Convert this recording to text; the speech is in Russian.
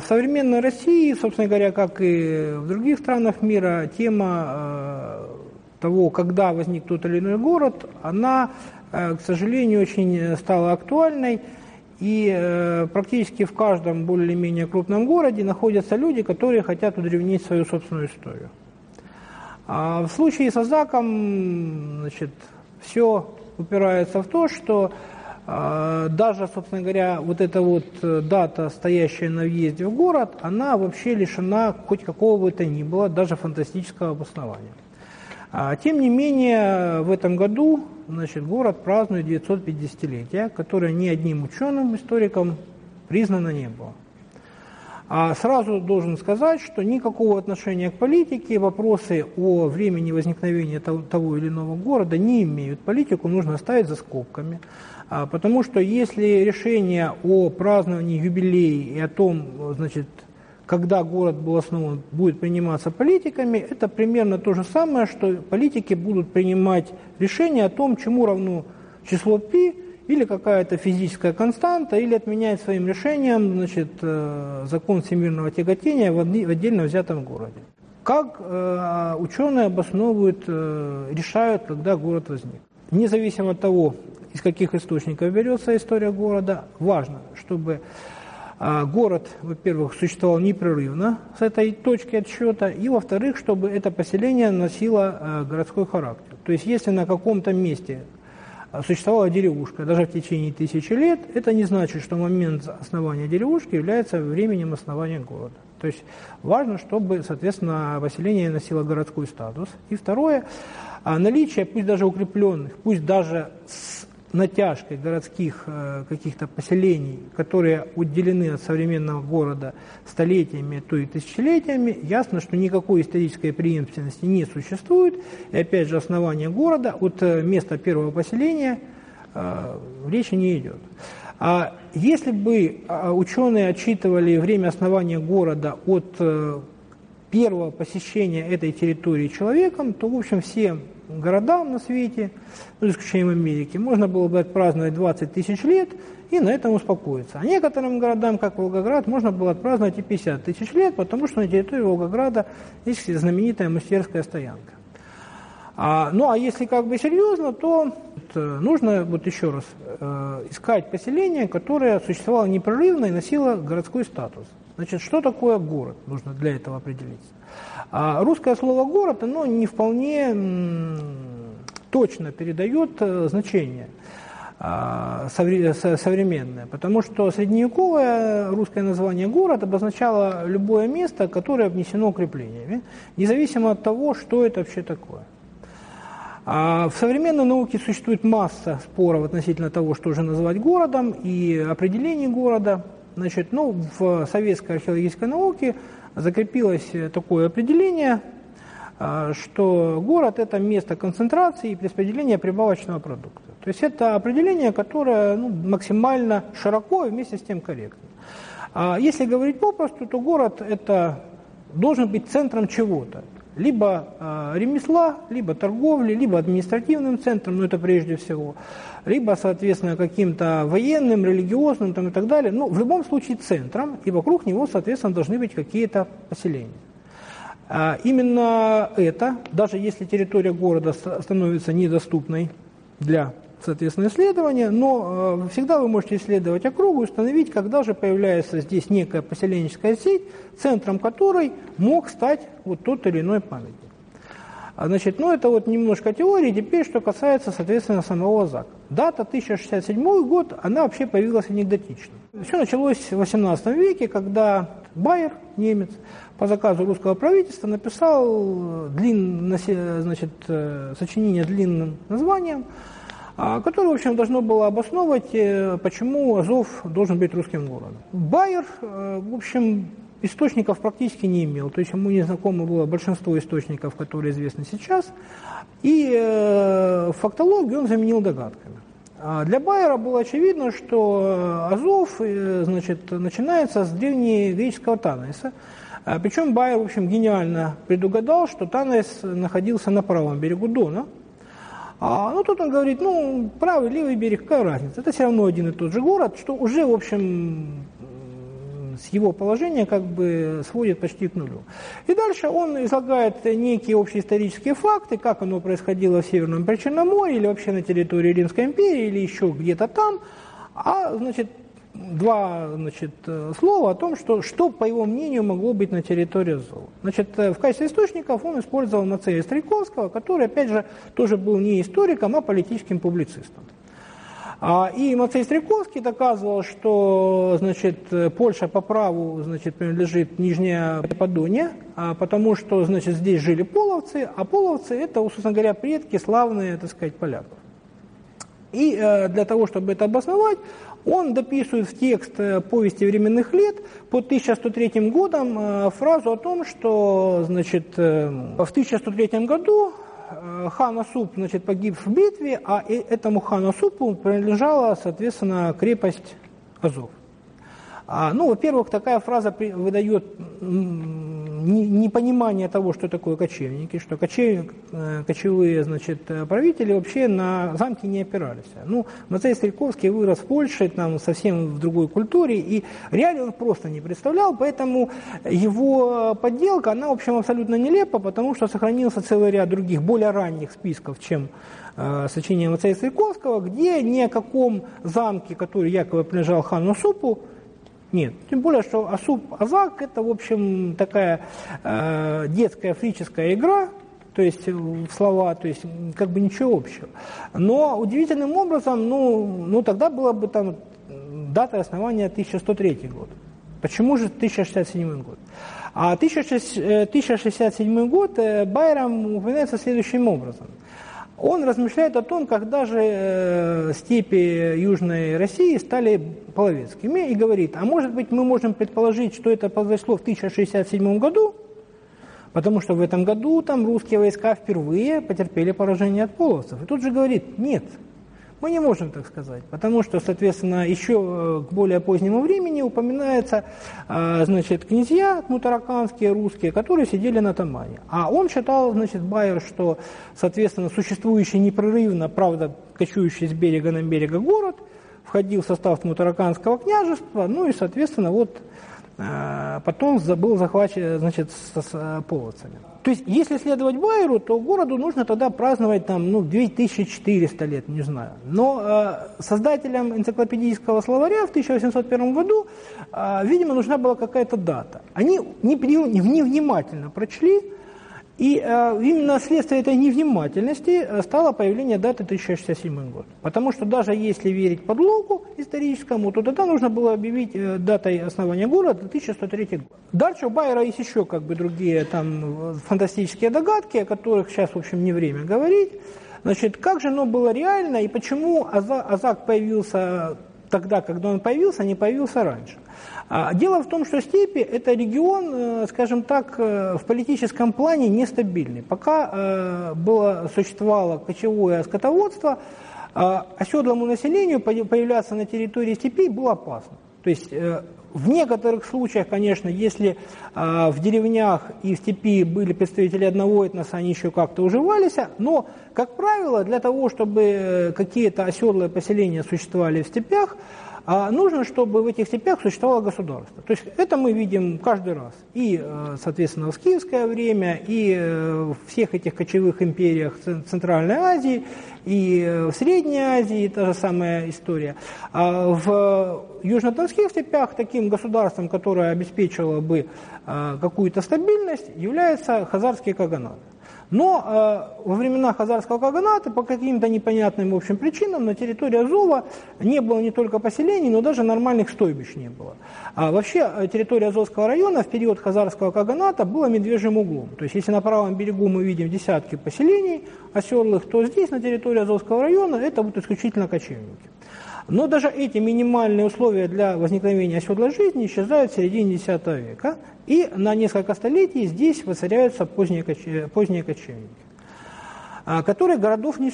В современной России, собственно говоря, как и в других странах мира, тема э, того, когда возник тот или иной город, она, э, к сожалению, очень стала актуальной. И э, практически в каждом более-менее крупном городе находятся люди, которые хотят удревнить свою собственную историю. А в случае с Азаком, значит, все упирается в то, что э, даже, собственно говоря, вот эта вот э, дата, стоящая на въезде в город, она вообще лишена хоть какого бы то ни было, даже фантастического обоснования. А, тем не менее, в этом году значит, город празднует 950-летие, которое ни одним ученым, историком признано не было. А сразу должен сказать, что никакого отношения к политике вопросы о времени возникновения того, или иного города не имеют. Политику нужно ставить за скобками. А, потому что если решение о праздновании юбилея и о том, значит, когда город был основан, будет приниматься политиками, это примерно то же самое, что политики будут принимать решение о том, чему равно число π, или какая-то физическая константа, или отменять своим решением значит, э, закон всемирного тяготения в отдельно взятом городе. Как э, ученые обосновывают, э, решают, когда город возник. Независимо от того, из каких источников берется история города, важно, чтобы город, во-первых, существовал непрерывно с этой точки отсчета, и, во-вторых, чтобы это поселение носило городской характер. То есть, если на каком-то месте существовала деревушка, даже в течение тысячи лет, это не значит, что момент основания деревушки является временем основания города. То есть важно, чтобы, соответственно, поселение носило городской статус. И второе, наличие, пусть даже укрепленных, пусть даже с натяжкой городских э, каких-то поселений, которые отделены от современного города столетиями, то и тысячелетиями, ясно, что никакой исторической преемственности не существует. И опять же, основание города от э, места первого поселения э, речи не идет. А если бы ученые отчитывали время основания города от первого посещения этой территории человеком, то, в общем, все городам на свете, ну, за исключением Америки, можно было бы отпраздновать 20 тысяч лет и на этом успокоиться. А некоторым городам, как Волгоград, можно было отпраздновать и 50 тысяч лет, потому что на территории Волгограда есть знаменитая мастерская стоянка. А, ну а если как бы серьезно, то нужно вот еще раз э, искать поселение, которое существовало непрерывно и носило городской статус. Значит, что такое город? Нужно для этого определиться. А русское слово «город» оно не вполне точно передает э, значение а, современное, потому что средневековое русское название «город» обозначало любое место, которое обнесено укреплениями, независимо от того, что это вообще такое. А в современной науке существует масса споров относительно того, что же называть городом и определений города – Значит, ну, в советской археологической науке закрепилось такое определение, а, что город – это место концентрации и распределения прибавочного продукта. То есть это определение, которое ну, максимально широко и вместе с тем корректно. А если говорить попросту, то город – это должен быть центром чего-то либо э, ремесла, либо торговли, либо административным центром, ну это прежде всего, либо, соответственно, каким-то военным, религиозным там, и так далее. Ну, в любом случае центром, и вокруг него, соответственно, должны быть какие-то поселения. А именно это, даже если территория города становится недоступной для соответственно, исследования, но э, всегда вы можете исследовать округу и установить, когда же появляется здесь некая поселенческая сеть, центром которой мог стать вот тот или иной памятник. А, значит, ну это вот немножко теории, теперь что касается, соответственно, самого ЗАГ. Дата 1067 год, она вообще появилась анекдотично. Все началось в 18 веке, когда Байер, немец, по заказу русского правительства написал длин, значит, э, сочинение длинным названием, которое, в общем, должно было обосновывать, э, почему Азов должен быть русским городом. Байер, э, в общем, источников практически не имел, то есть ему не знакомо было большинство источников, которые известны сейчас, и э, фактологию он заменил догадками. А для Байера было очевидно, что Азов значит, начинается с древнегреческого Танайса, а, причем Байер, в общем, гениально предугадал, что Танайс находился на правом берегу Дона – а, ну, тут он говорит, ну, правый, левый берег, какая разница? Это все равно один и тот же город, что уже, в общем, с его положения как бы сводит почти к нулю. И дальше он излагает некие общие исторические факты, как оно происходило в Северном Причерноморье или вообще на территории Римской империи или еще где-то там, а значит, два значит, слова о том, что, что, по его мнению, могло быть на территории ЗОВ. Значит, в качестве источников он использовал Мацея Стрельковского, который, опять же, тоже был не историком, а политическим публицистом. А, и Мацей Стрелковский доказывал, что значит, Польша по праву значит, принадлежит Нижняя Подонья, а, потому что значит, здесь жили половцы, а половцы это, собственно говоря, предки славные, так сказать, поляков. И э, для того, чтобы это обосновать, он дописывает в текст э, повести временных лет под 1103 годом э, фразу о том, что значит, в 1103 году хан Асуп значит, погиб в битве, а этому хану Асупу принадлежала, соответственно, крепость Азов. А, ну, во-первых, такая фраза выдает непонимание того, что такое кочевники, что кочев, э, кочевые значит, правители вообще на замки не опирались. Ну, Мацей Стрельковский вырос в Польше, там совсем в другой культуре, и реально он просто не представлял, поэтому его подделка, она, в общем, абсолютно нелепа, потому что сохранился целый ряд других, более ранних списков, чем э, сочинение Мацея Стрельковского, где ни о каком замке, который якобы принадлежал хану Супу, нет. Тем более, что Асуп Азак это, в общем, такая э, детская фрическая игра, то есть э, слова, то есть как бы ничего общего. Но удивительным образом, ну, ну тогда была бы там дата основания 1103 год. Почему же 1067 год? А 1067 э, год э, Байрам упоминается следующим образом – он размышляет о том, когда же э, степи Южной России стали половецкими и говорит, а может быть мы можем предположить, что это произошло в 1067 году, потому что в этом году там русские войска впервые потерпели поражение от половцев. И тут же говорит, нет, мы не можем так сказать, потому что, соответственно, еще э, к более позднему времени упоминается, э, значит, князья мутараканские, русские, которые сидели на Тамане. А он считал, значит, Байер, что, соответственно, существующий непрерывно, правда, кочующий с берега на берега город входил в состав мутараканского княжества, ну и, соответственно, вот потом был захвачен, значит, с, с половцами. То есть, если следовать Байеру, то городу нужно тогда праздновать там, ну, 2400 лет, не знаю. Но э, создателям энциклопедического словаря в 1801 году, э, видимо, нужна была какая-то дата. Они невнимательно прочли и э, именно следствие этой невнимательности э, стало появление даты 1067 год. Потому что даже если верить подлогу историческому, то тогда нужно было объявить э, датой основания города 1103 год. Дальше у Байера есть еще как бы другие там фантастические догадки, о которых сейчас, в общем, не время говорить. Значит, как же оно было реально и почему Азак появился тогда, когда он появился, а не появился раньше? А, дело в том, что степи – это регион, э, скажем так, э, в политическом плане нестабильный. Пока э, было, существовало кочевое скотоводство, оседлому населению появляться на территории степей было опасно. То есть в некоторых случаях, конечно, если в деревнях и в степи были представители одного этноса, они еще как-то уживались, но, как правило, для того, чтобы какие-то оседлые поселения существовали в степях, а нужно, чтобы в этих степях существовало государство. То есть это мы видим каждый раз. И, э, соответственно, в скифское время, и э, в всех этих кочевых империях Центральной Азии, и э, в Средней Азии та же самая история. А в южно-донских степях таким государством, которое обеспечивало бы какую-то стабильность, является хазарский каганат. Но э, во времена Хазарского Каганата по каким-то непонятным в общем, причинам на территории Азова не было не только поселений, но даже нормальных стойбищ не было. А вообще э, территория Азовского района в период Хазарского Каганата была медвежьим углом. То есть если на правом берегу мы видим десятки поселений оседлых, то здесь на территории Азовского района это будут исключительно кочевники. Но даже эти минимальные условия для возникновения оседлой жизни исчезают в середине X века, и на несколько столетий здесь воцаряются поздние, поздние кочевники, а, которые городов не